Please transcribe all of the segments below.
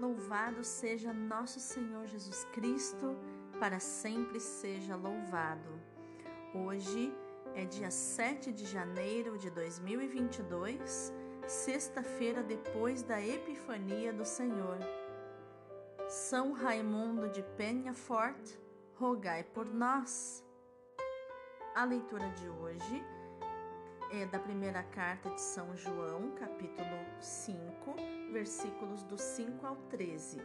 Louvado seja nosso Senhor Jesus Cristo, para sempre seja louvado. Hoje é dia 7 de janeiro de 2022, sexta-feira depois da Epifania do Senhor. São Raimundo de Penhafort, rogai por nós. A leitura de hoje é da primeira carta de São João, capítulo 5, versículos do 5 ao 13.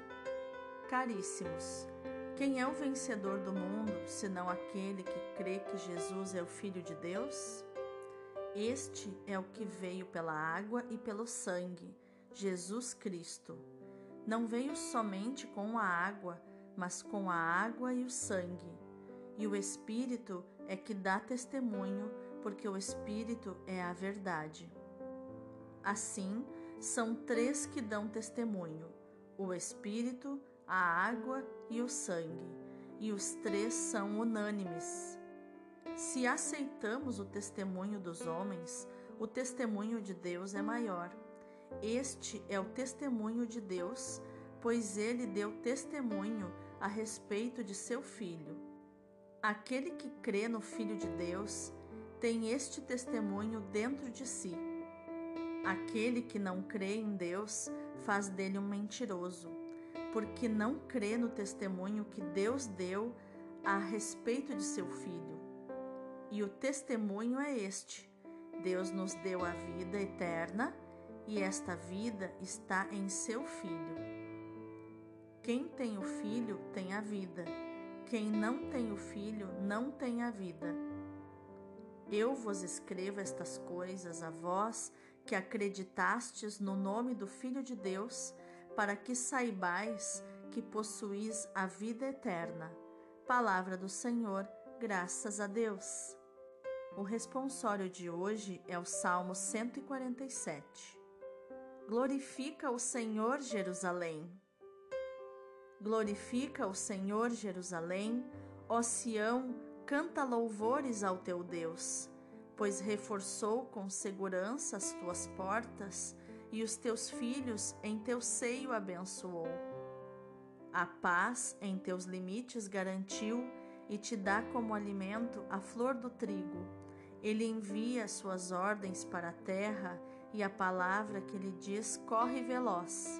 Caríssimos, quem é o vencedor do mundo, senão aquele que crê que Jesus é o Filho de Deus? Este é o que veio pela água e pelo sangue, Jesus Cristo. Não veio somente com a água, mas com a água e o sangue. E o Espírito é que dá testemunho porque o Espírito é a verdade. Assim, são três que dão testemunho: o Espírito, a água e o sangue, e os três são unânimes. Se aceitamos o testemunho dos homens, o testemunho de Deus é maior. Este é o testemunho de Deus, pois ele deu testemunho a respeito de seu Filho. Aquele que crê no Filho de Deus tem este testemunho dentro de si. Aquele que não crê em Deus faz dele um mentiroso, porque não crê no testemunho que Deus deu a respeito de seu filho. E o testemunho é este: Deus nos deu a vida eterna e esta vida está em seu filho. Quem tem o filho tem a vida, quem não tem o filho não tem a vida. Eu vos escrevo estas coisas a vós que acreditastes no nome do Filho de Deus, para que saibais que possuís a vida eterna. Palavra do Senhor, graças a Deus. O responsório de hoje é o Salmo 147. Glorifica o Senhor, Jerusalém. Glorifica o Senhor, Jerusalém, ó Sião, Canta louvores ao teu Deus, pois reforçou com segurança as tuas portas e os teus filhos em teu seio abençoou. A paz em teus limites garantiu e te dá como alimento a flor do trigo. Ele envia suas ordens para a terra e a palavra que lhe diz corre veloz.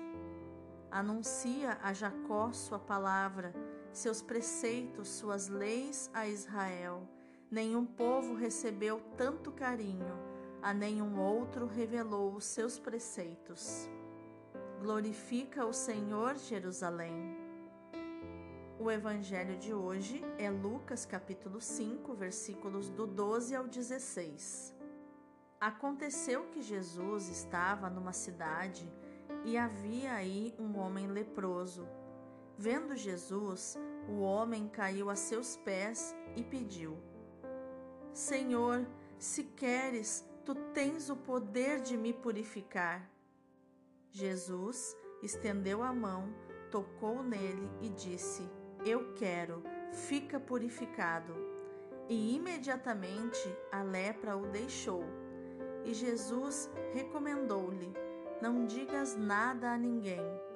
Anuncia a Jacó sua palavra seus preceitos, suas leis a Israel. Nenhum povo recebeu tanto carinho, a nenhum outro revelou os seus preceitos. Glorifica o Senhor, Jerusalém. O evangelho de hoje é Lucas capítulo 5, versículos do 12 ao 16. Aconteceu que Jesus estava numa cidade e havia aí um homem leproso. Vendo Jesus, o homem caiu a seus pés e pediu: Senhor, se queres, tu tens o poder de me purificar. Jesus estendeu a mão, tocou nele e disse: Eu quero, fica purificado. E imediatamente a lepra o deixou. E Jesus recomendou-lhe: Não digas nada a ninguém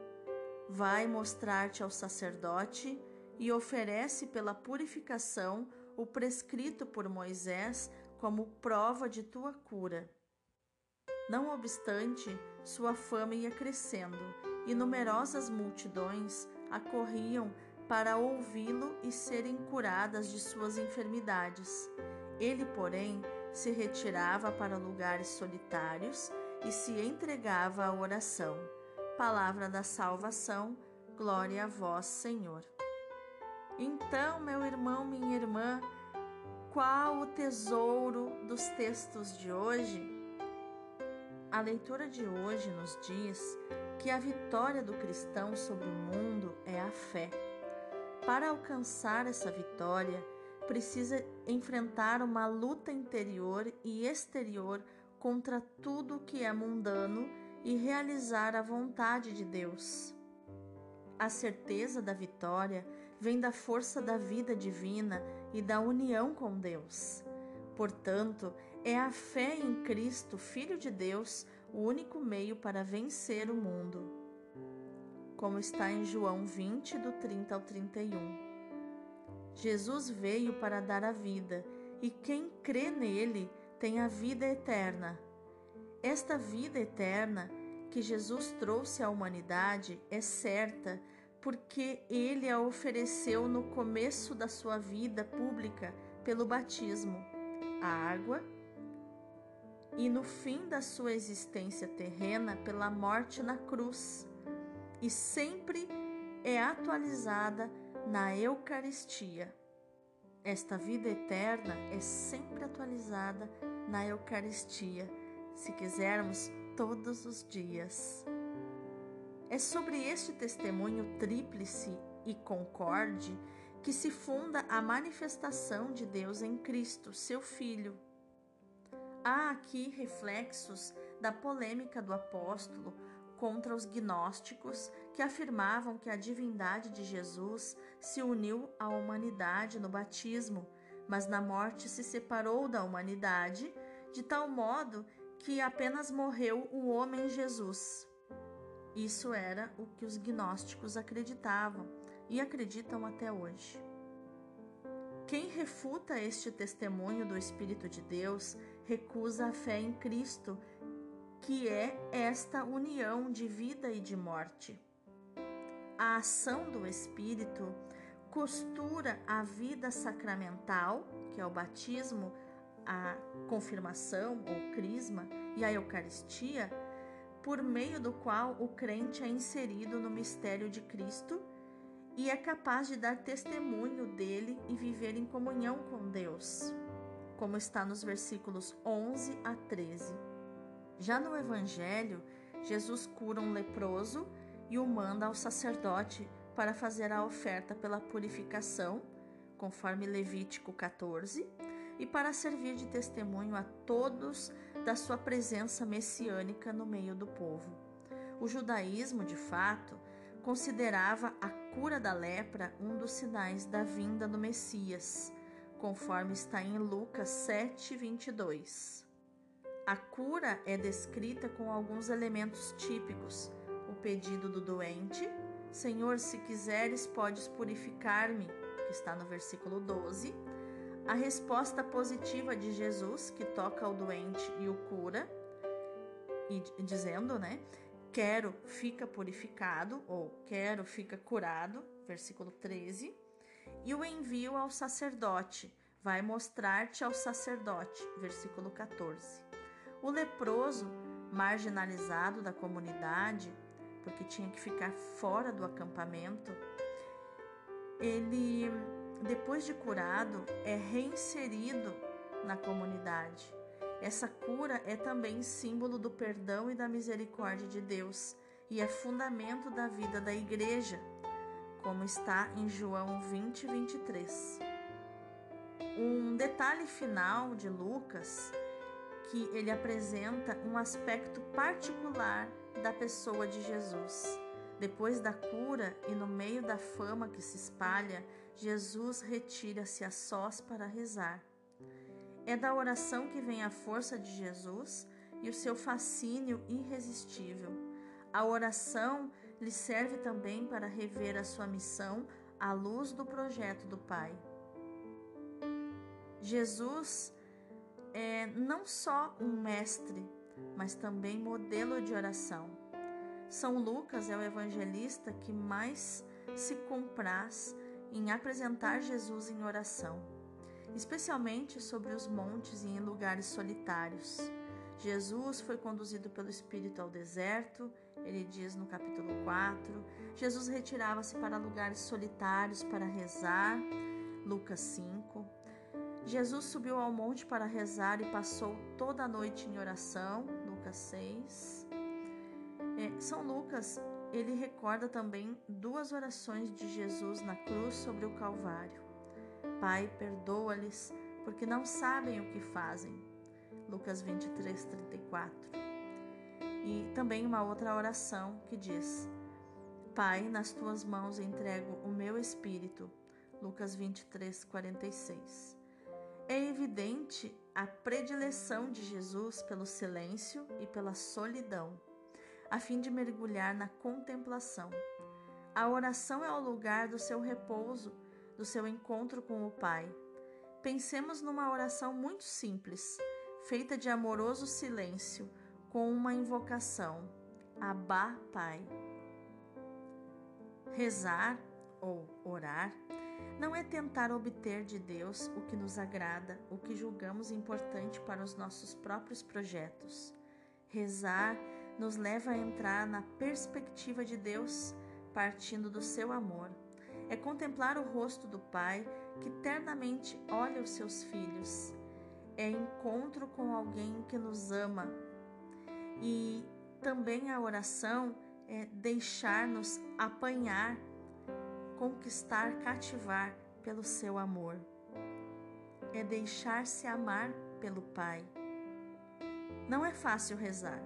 Vai mostrar-te ao sacerdote e oferece pela purificação o prescrito por Moisés como prova de tua cura. Não obstante, sua fama ia crescendo e numerosas multidões acorriam para ouvi-lo e serem curadas de suas enfermidades. Ele, porém, se retirava para lugares solitários e se entregava à oração. Palavra da salvação, glória a vós, Senhor. Então, meu irmão, minha irmã, qual o tesouro dos textos de hoje? A leitura de hoje nos diz que a vitória do cristão sobre o mundo é a fé. Para alcançar essa vitória, precisa enfrentar uma luta interior e exterior contra tudo que é mundano e realizar a vontade de Deus. A certeza da vitória vem da força da vida divina e da união com Deus. Portanto, é a fé em Cristo, Filho de Deus, o único meio para vencer o mundo. como está em João 20, do 30 ao 31. Jesus veio para dar a vida, e quem crê nele tem a vida eterna. Esta vida eterna que Jesus trouxe à humanidade é certa porque ele a ofereceu no começo da sua vida pública pelo batismo, a água, e no fim da sua existência terrena pela morte na cruz, e sempre é atualizada na Eucaristia. Esta vida eterna é sempre atualizada na Eucaristia, se quisermos, todos os dias. É sobre este testemunho tríplice e concorde que se funda a manifestação de Deus em Cristo, seu Filho. Há aqui reflexos da polêmica do apóstolo contra os gnósticos que afirmavam que a divindade de Jesus se uniu à humanidade no batismo, mas na morte se separou da humanidade, de tal modo que apenas morreu o homem Jesus. Isso era o que os gnósticos acreditavam e acreditam até hoje. Quem refuta este testemunho do Espírito de Deus recusa a fé em Cristo, que é esta união de vida e de morte. A ação do Espírito costura a vida sacramental, que é o batismo, a confirmação ou crisma e a Eucaristia por meio do qual o crente é inserido no mistério de Cristo e é capaz de dar testemunho dele e viver em comunhão com Deus, como está nos versículos 11 a 13. Já no Evangelho, Jesus cura um leproso e o manda ao sacerdote para fazer a oferta pela purificação, conforme Levítico 14, e para servir de testemunho a todos da sua presença messiânica no meio do povo. O judaísmo, de fato, considerava a cura da lepra um dos sinais da vinda do Messias, conforme está em Lucas 7, 22. A cura é descrita com alguns elementos típicos: o pedido do doente, Senhor, se quiseres, podes purificar-me, que está no versículo 12 a resposta positiva de Jesus, que toca o doente e o cura, e dizendo, né? Quero, fica purificado, ou quero, fica curado, versículo 13. E o envio ao sacerdote, vai mostrar-te ao sacerdote, versículo 14. O leproso, marginalizado da comunidade, porque tinha que ficar fora do acampamento, ele depois de curado, é reinserido na comunidade. Essa cura é também símbolo do perdão e da misericórdia de Deus e é fundamento da vida da igreja, como está em João 20, 23. Um detalhe final de Lucas que ele apresenta um aspecto particular da pessoa de Jesus. Depois da cura e no meio da fama que se espalha, Jesus retira-se a sós para rezar. É da oração que vem a força de Jesus e o seu fascínio irresistível. A oração lhe serve também para rever a sua missão à luz do projeto do Pai. Jesus é não só um mestre, mas também modelo de oração. São Lucas é o evangelista que mais se compraz em apresentar Jesus em oração, especialmente sobre os montes e em lugares solitários. Jesus foi conduzido pelo Espírito ao deserto, ele diz no capítulo 4. Jesus retirava-se para lugares solitários para rezar, Lucas 5. Jesus subiu ao monte para rezar e passou toda a noite em oração, Lucas 6. É, São Lucas ele recorda também duas orações de Jesus na cruz sobre o Calvário. Pai, perdoa-lhes, porque não sabem o que fazem. Lucas 23, 34. E também uma outra oração que diz: Pai, nas tuas mãos entrego o meu espírito. Lucas 23, 46. É evidente a predileção de Jesus pelo silêncio e pela solidão. A fim de mergulhar na contemplação. A oração é o lugar do seu repouso, do seu encontro com o Pai. Pensemos numa oração muito simples, feita de amoroso silêncio, com uma invocação: Abá, Pai. Rezar ou orar não é tentar obter de Deus o que nos agrada, o que julgamos importante para os nossos próprios projetos. Rezar nos leva a entrar na perspectiva de Deus, partindo do seu amor. É contemplar o rosto do Pai que ternamente olha os seus filhos. É encontro com alguém que nos ama. E também a oração é deixar-nos apanhar conquistar, cativar pelo seu amor. É deixar-se amar pelo Pai. Não é fácil rezar.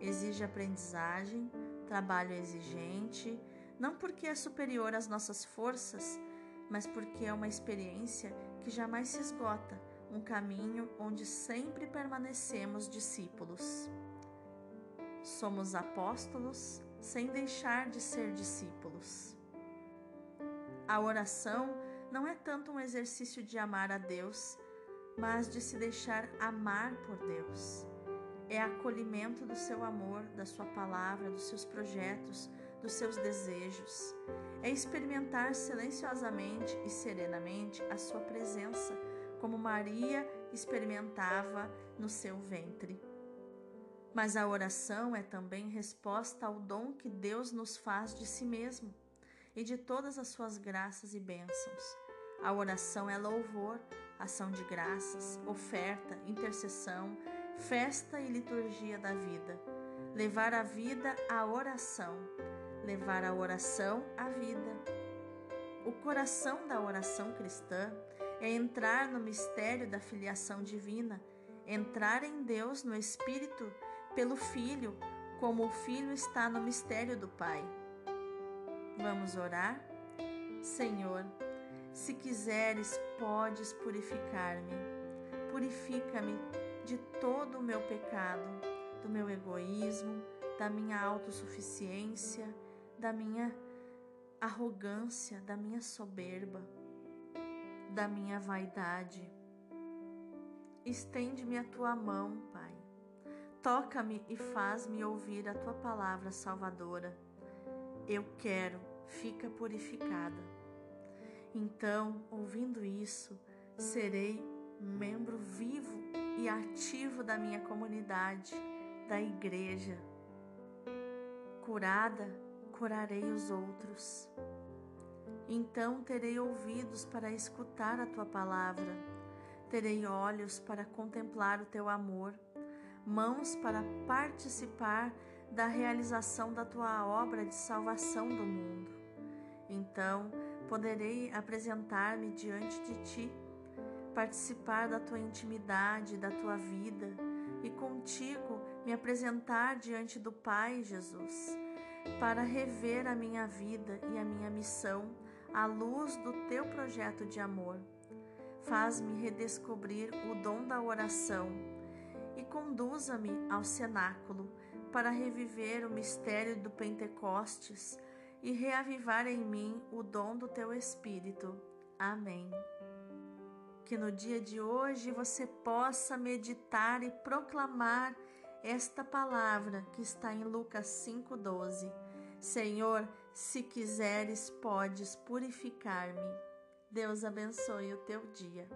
Exige aprendizagem, trabalho exigente, não porque é superior às nossas forças, mas porque é uma experiência que jamais se esgota, um caminho onde sempre permanecemos discípulos. Somos apóstolos sem deixar de ser discípulos. A oração não é tanto um exercício de amar a Deus, mas de se deixar amar por Deus. É acolhimento do seu amor, da sua palavra, dos seus projetos, dos seus desejos. É experimentar silenciosamente e serenamente a sua presença, como Maria experimentava no seu ventre. Mas a oração é também resposta ao dom que Deus nos faz de si mesmo e de todas as suas graças e bênçãos. A oração é louvor, ação de graças, oferta, intercessão, festa e liturgia da vida. Levar a vida à oração, levar a oração à vida. O coração da oração cristã é entrar no mistério da filiação divina, entrar em Deus no Espírito pelo Filho, como o Filho está no mistério do Pai. Vamos orar? Senhor, se quiseres, podes purificar-me. Purifica-me de todo o meu pecado, do meu egoísmo, da minha autossuficiência, da minha arrogância, da minha soberba, da minha vaidade. Estende-me a tua mão, Pai. Toca-me e faz-me ouvir a tua palavra salvadora. Eu quero fica purificada. Então, ouvindo isso, serei membro vivo e ativo da minha comunidade, da igreja. Curada, curarei os outros. Então terei ouvidos para escutar a tua palavra, terei olhos para contemplar o teu amor, mãos para participar da realização da tua obra de salvação do mundo. Então poderei apresentar-me diante de ti, participar da tua intimidade, da tua vida e contigo me apresentar diante do Pai Jesus, para rever a minha vida e a minha missão à luz do teu projeto de amor. Faz-me redescobrir o dom da oração e conduza-me ao cenáculo para reviver o mistério do Pentecostes e reavivar em mim o dom do teu Espírito. Amém. Que no dia de hoje você possa meditar e proclamar esta palavra que está em Lucas 5,12. Senhor, se quiseres, podes purificar-me. Deus abençoe o teu dia.